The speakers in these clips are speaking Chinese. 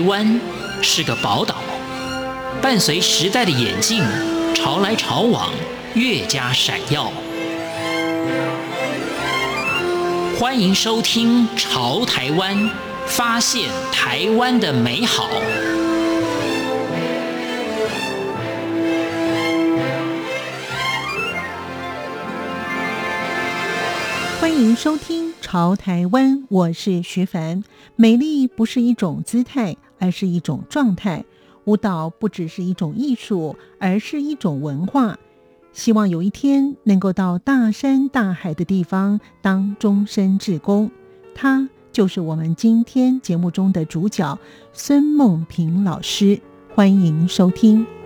湾是个宝岛，伴随时代的演进，潮来潮往，越加闪耀。欢迎收听《潮台湾》，发现台湾的美好。欢迎收听《潮台湾》，我是徐凡。美丽不是一种姿态，而是一种状态。舞蹈不只是一种艺术，而是一种文化。希望有一天能够到大山大海的地方当终身志工，他就是我们今天节目中的主角孙梦平老师。欢迎收听。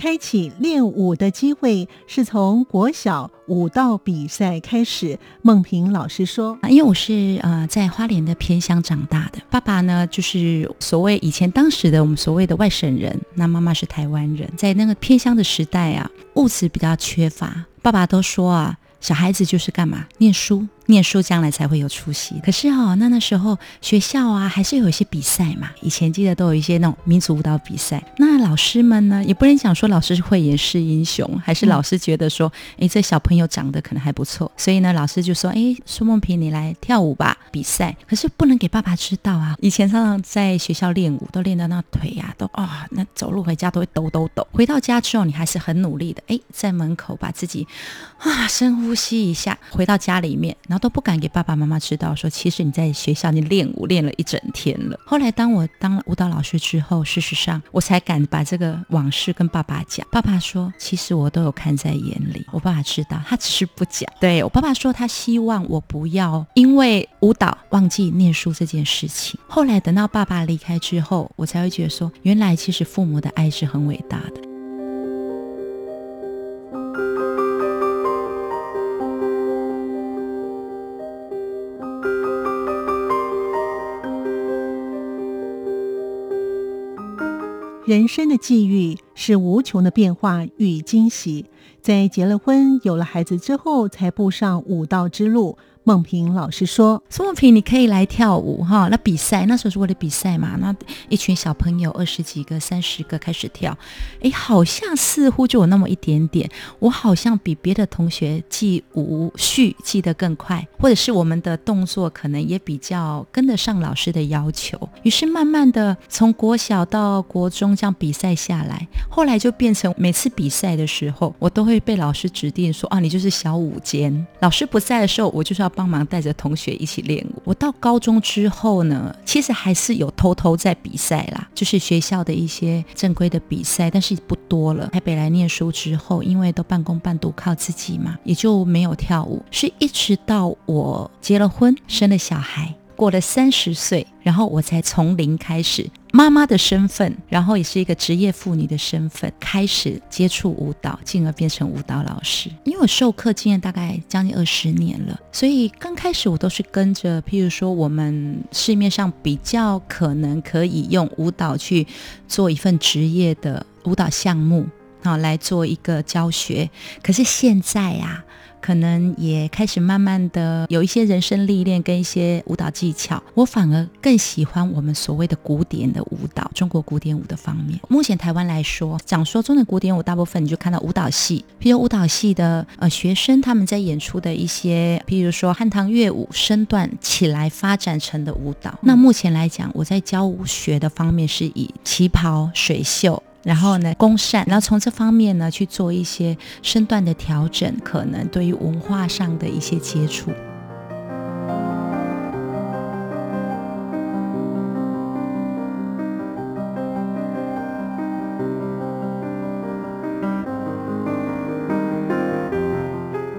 开启练舞的机会是从国小舞蹈比赛开始。梦萍老师说：“因为我是呃在花莲的偏乡长大的，爸爸呢就是所谓以前当时的我们所谓的外省人，那妈妈是台湾人，在那个偏乡的时代啊，物质比较缺乏，爸爸都说啊，小孩子就是干嘛，念书。”念书将来才会有出息。可是哦，那那时候学校啊，还是有一些比赛嘛。以前记得都有一些那种民族舞蹈比赛。那老师们呢，也不能讲说老师是慧眼识英雄，还是老师觉得说，哎，这小朋友长得可能还不错，所以呢，老师就说，哎，苏梦萍，你来跳舞吧，比赛。可是不能给爸爸知道啊。以前常常在学校练舞，都练到那腿呀、都啊、那走路回家都会抖抖抖。回到家之后，你还是很努力的，哎，在门口把自己啊深呼吸一下，回到家里面，然后。都不敢给爸爸妈妈知道，说其实你在学校你练舞练了一整天了。后来当我当了舞蹈老师之后，事实上我才敢把这个往事跟爸爸讲。爸爸说，其实我都有看在眼里。我爸爸知道，他只是不讲。对，我爸爸说，他希望我不要因为舞蹈忘记念书这件事情。后来等到爸爸离开之后，我才会觉得说，原来其实父母的爱是很伟大的。人生的际遇是无穷的变化与惊喜，在结了婚、有了孩子之后，才步上舞蹈之路。孟平老师说：“孙梦平，你可以来跳舞哈。那比赛那时候是为了比赛嘛？那一群小朋友二十几个、三十个开始跳，哎，好像似乎就有那么一点点。我好像比别的同学记舞序记得更快，或者是我们的动作可能也比较跟得上老师的要求。于是慢慢的从国小到国中这样比赛下来，后来就变成每次比赛的时候，我都都会被老师指定说啊，你就是小舞间。老师不在的时候，我就是要帮忙带着同学一起练舞。我到高中之后呢，其实还是有偷偷在比赛啦，就是学校的一些正规的比赛，但是不多了。台北来念书之后，因为都半工半读靠自己嘛，也就没有跳舞。是一直到我结了婚，生了小孩。过了三十岁，然后我才从零开始妈妈的身份，然后也是一个职业妇女的身份，开始接触舞蹈，进而变成舞蹈老师。因为我授课经验大概将近二十年了，所以刚开始我都是跟着，譬如说我们市面上比较可能可以用舞蹈去做一份职业的舞蹈项目，好来做一个教学。可是现在呀、可能也开始慢慢的有一些人生历练跟一些舞蹈技巧，我反而更喜欢我们所谓的古典的舞蹈，中国古典舞的方面。目前台湾来说，讲说中的古典舞，大部分你就看到舞蹈系，譬如舞蹈系的呃学生他们在演出的一些，譬如说汉唐乐舞身段起来发展成的舞蹈。那目前来讲，我在教舞学的方面是以旗袍、水袖。然后呢，弓扇，然后从这方面呢去做一些身段的调整，可能对于文化上的一些接触。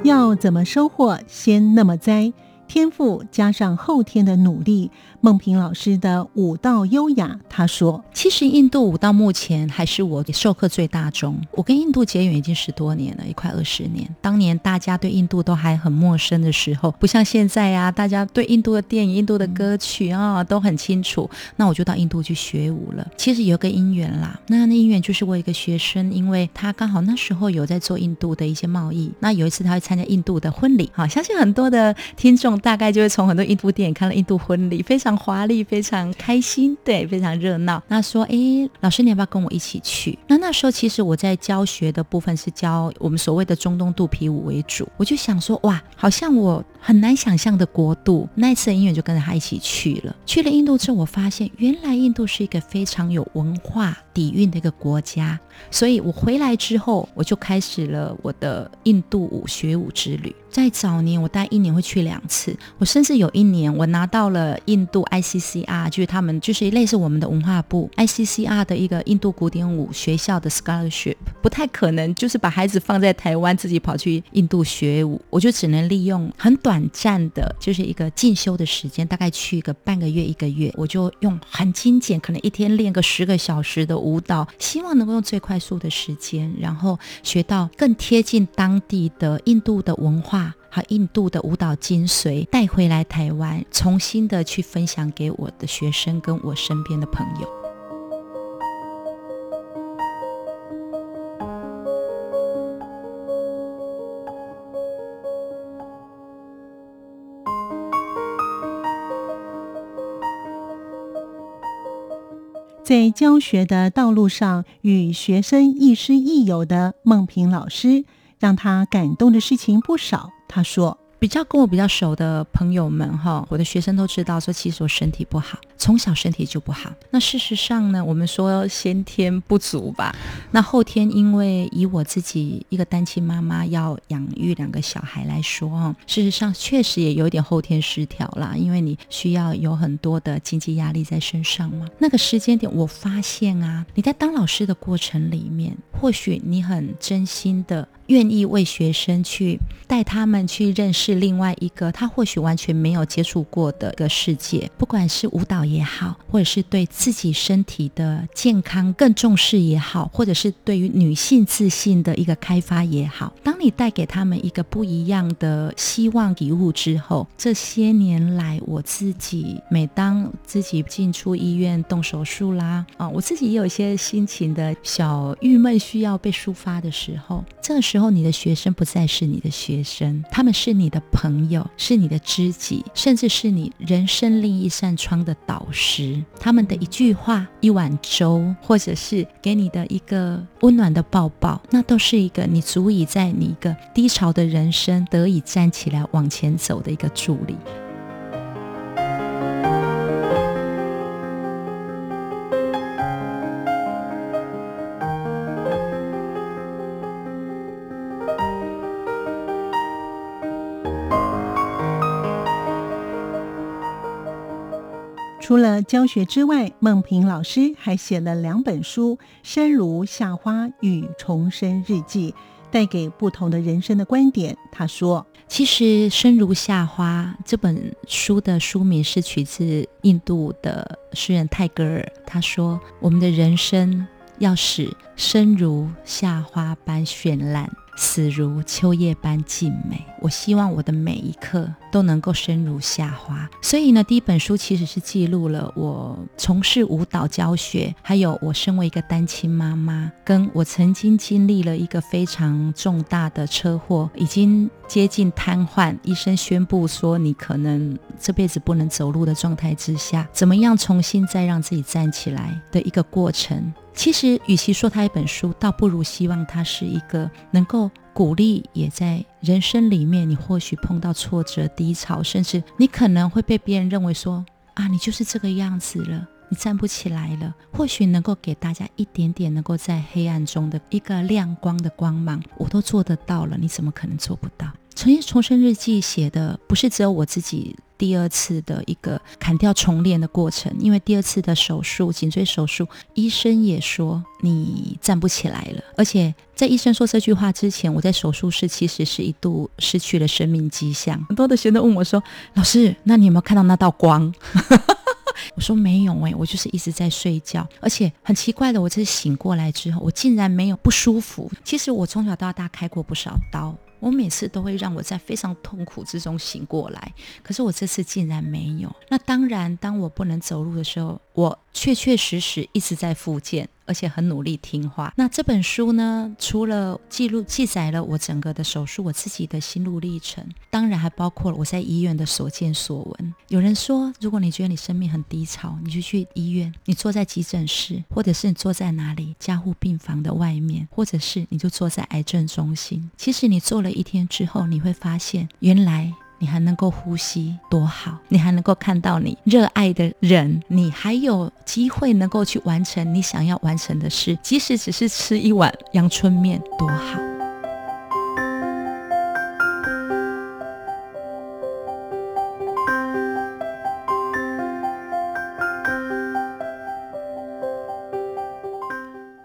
要怎么收获，先那么栽。天赋加上后天的努力，孟平老师的舞蹈优雅。他说：“其实印度舞到目前还是我授课最大宗。我跟印度结缘已经十多年了，也快二十年。当年大家对印度都还很陌生的时候，不像现在呀、啊，大家对印度的电影、印度的歌曲啊、哦、都很清楚。那我就到印度去学舞了。其实有个因缘啦，那那因缘就是我一个学生，因为他刚好那时候有在做印度的一些贸易。那有一次他会参加印度的婚礼，好，相信很多的听众。”大概就会从很多印度电影看了印度婚礼，非常华丽，非常开心，对，非常热闹。那说，哎，老师，你要不要跟我一起去？那那时候其实我在教学的部分是教我们所谓的中东肚皮舞为主。我就想说，哇，好像我很难想象的国度。那一次的音乐就跟着他一起去了。去了印度之后，我发现原来印度是一个非常有文化底蕴的一个国家。所以我回来之后，我就开始了我的印度舞学舞之旅。在早年，我大概一年会去两次。我甚至有一年，我拿到了印度 ICCR，就是他们就是类似我们的文化部 ICCR 的一个印度古典舞学校的 scholarship。不太可能，就是把孩子放在台湾，自己跑去印度学舞。我就只能利用很短暂的，就是一个进修的时间，大概去一个半个月、一个月，我就用很精简，可能一天练个十个小时的舞蹈，希望能够用最快速的时间，然后学到更贴近当地的印度的文化。和印度的舞蹈精髓带回来台湾，重新的去分享给我的学生跟我身边的朋友。在教学的道路上，与学生亦师亦友的孟平老师，让他感动的事情不少。他说：“比较跟我比较熟的朋友们，哈，我的学生都知道，说其实我身体不好，从小身体就不好。那事实上呢，我们说先天不足吧。那后天，因为以我自己一个单亲妈妈要养育两个小孩来说，哈，事实上确实也有点后天失调啦，因为你需要有很多的经济压力在身上嘛。那个时间点，我发现啊，你在当老师的过程里面，或许你很真心的。”愿意为学生去带他们去认识另外一个他或许完全没有接触过的一个世界，不管是舞蹈也好，或者是对自己身体的健康更重视也好，或者是对于女性自信的一个开发也好。当你带给他们一个不一样的希望礼物之后，这些年来我自己每当自己进出医院动手术啦，啊，我自己也有一些心情的小郁闷需要被抒发的时候，这个时候。你的学生不再是你的学生，他们是你的朋友，是你的知己，甚至是你人生另一扇窗的导师。他们的一句话、一碗粥，或者是给你的一个温暖的抱抱，那都是一个你足以在你一个低潮的人生得以站起来往前走的一个助力。除了教学之外，孟平老师还写了两本书《生如夏花》与《重生日记》，带给不同的人生的观点。他说：“其实《生如夏花》这本书的书名是取自印度的诗人泰戈尔。他说，我们的人生要使生如夏花般绚烂。”死如秋叶般静美。我希望我的每一刻都能够生如夏花。所以呢，第一本书其实是记录了我从事舞蹈教学，还有我身为一个单亲妈妈，跟我曾经经历了一个非常重大的车祸，已经接近瘫痪，医生宣布说你可能这辈子不能走路的状态之下，怎么样重新再让自己站起来的一个过程。其实，与其说它一本书，倒不如希望它是一个能够鼓励，也在人生里面，你或许碰到挫折、低潮，甚至你可能会被别人认为说啊，你就是这个样子了，你站不起来了。或许能够给大家一点点能够在黑暗中的一个亮光的光芒，我都做得到了，你怎么可能做不到？重新重生日记写的不是只有我自己。第二次的一个砍掉重练的过程，因为第二次的手术，颈椎手术，医生也说你站不起来了。而且在医生说这句话之前，我在手术室其实是一度失去了生命迹象。很多的学生问我说：“老师，那你有没有看到那道光？” 我说没有哎，我就是一直在睡觉，而且很奇怪的，我这次醒过来之后，我竟然没有不舒服。其实我从小到大开过不少刀。我每次都会让我在非常痛苦之中醒过来，可是我这次竟然没有。那当然，当我不能走路的时候，我确确实实一直在复健。而且很努力听话。那这本书呢，除了记录记载了我整个的手术，我自己的心路历程，当然还包括了我在医院的所见所闻。有人说，如果你觉得你生命很低潮，你就去医院，你坐在急诊室，或者是你坐在哪里加护病房的外面，或者是你就坐在癌症中心。其实你坐了一天之后，你会发现，原来。你还能够呼吸，多好！你还能够看到你热爱的人，你还有机会能够去完成你想要完成的事，即使只是吃一碗阳春面，多好！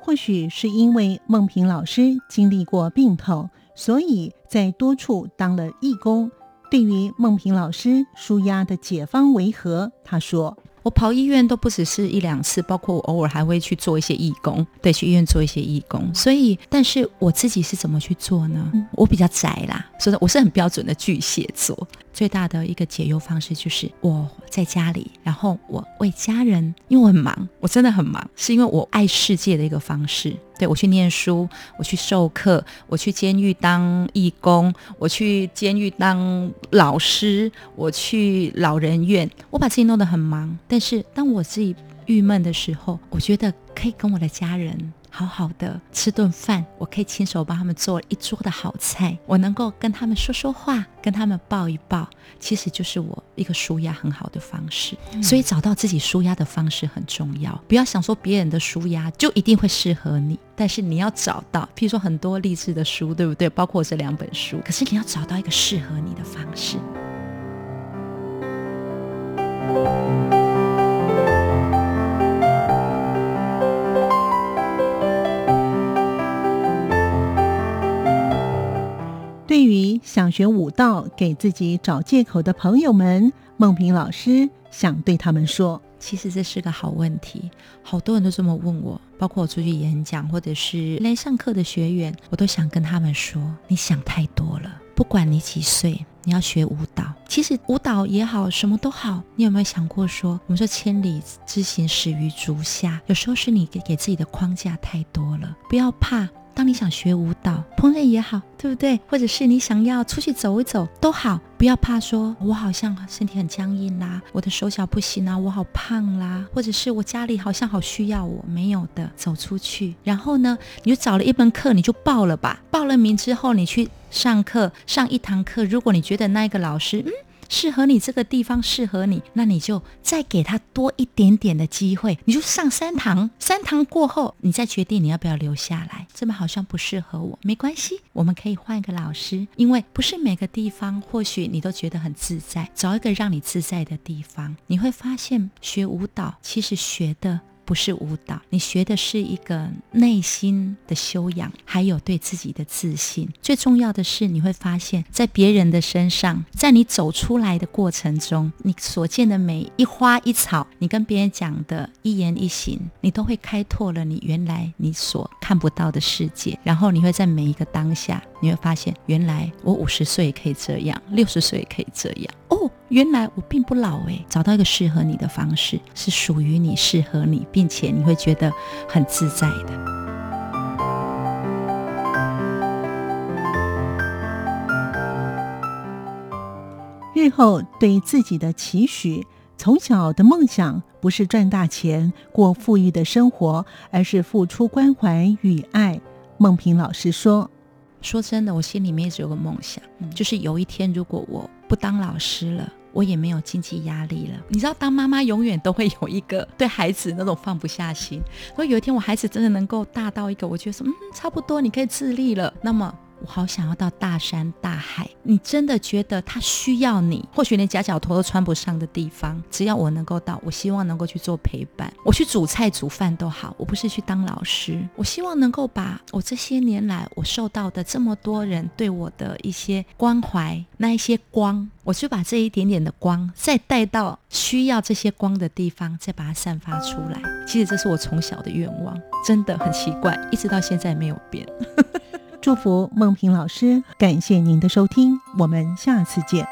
或许是因为孟平老师经历过病痛，所以在多处当了义工。对于孟平老师舒压的解方为何？他说：“我跑医院都不只是一两次，包括我偶尔还会去做一些义工，对，去医院做一些义工。所以，但是我自己是怎么去做呢？嗯、我比较宅啦，所以我是很标准的巨蟹座。最大的一个解忧方式就是我在家里，然后我为家人，因为我很忙，我真的很忙，是因为我爱世界的一个方式。”对，我去念书，我去授课，我去监狱当义工，我去监狱当老师，我去老人院，我把自己弄得很忙。但是当我自己郁闷的时候，我觉得可以跟我的家人。好好的吃顿饭，我可以亲手帮他们做一桌的好菜，我能够跟他们说说话，跟他们抱一抱，其实就是我一个舒压很好的方式。嗯。所以找到自己舒压的方式很重要，不要想说别人的舒压就一定会适合你，但是你要找到，譬如说很多励志的书，对不对？包括这两本书，可是你要找到一个适合你的方式。想学舞蹈、给自己找借口的朋友们，孟平老师想对他们说：其实这是个好问题，好多人都这么问我，包括我出去演讲或者是来上课的学员，我都想跟他们说：你想太多了。不管你几岁，你要学舞蹈，其实舞蹈也好，什么都好，你有没有想过说，我们说千里之行，始于足下，有时候是你给给自己的框架太多了，不要怕。当你想学舞蹈、烹饪也好，对不对？或者是你想要出去走一走都好，不要怕说，我好像身体很僵硬啦，我的手脚不行啦，我好胖啦，或者是我家里好像好需要我，没有的，走出去。然后呢，你就找了一门课，你就报了吧。报了名之后，你去上课，上一堂课。如果你觉得那一个老师，嗯。适合你这个地方适合你，那你就再给他多一点点的机会，你就上三堂，三堂过后，你再决定你要不要留下来。这边好像不适合我，没关系，我们可以换一个老师，因为不是每个地方或许你都觉得很自在，找一个让你自在的地方，你会发现学舞蹈其实学的。不是舞蹈，你学的是一个内心的修养，还有对自己的自信。最重要的是，你会发现在别人的身上，在你走出来的过程中，你所见的每一花一草，你跟别人讲的一言一行，你都会开拓了你原来你所看不到的世界。然后你会在每一个当下，你会发现，原来我五十岁也可以这样，六十岁也可以这样。哦。原来我并不老诶，找到一个适合你的方式，是属于你、适合你，并且你会觉得很自在的。日后对自己的期许，从小的梦想不是赚大钱、过富裕的生活，而是付出关怀与爱。孟平老师说：“说真的，我心里面一直有个梦想，就是有一天如果我不当老师了。”我也没有经济压力了。你知道，当妈妈永远都会有一个对孩子那种放不下心。如果有一天，我孩子真的能够大到一个，我觉得说，嗯，差不多你可以自立了。那么我好想要到大山大海。你真的觉得他需要你，或许连夹脚拖都穿不上的地方，只要我能够到，我希望能够去做陪伴。我去煮菜煮饭都好，我不是去当老师。我希望能够把我这些年来我受到的这么多人对我的一些关怀，那一些光，我就把这一点点的光再带到需要这些光的地方，再把它散发出来。其实这是我从小的愿望，真的很奇怪，一直到现在没有变。祝福梦萍老师，感谢您的收听，我们下次见。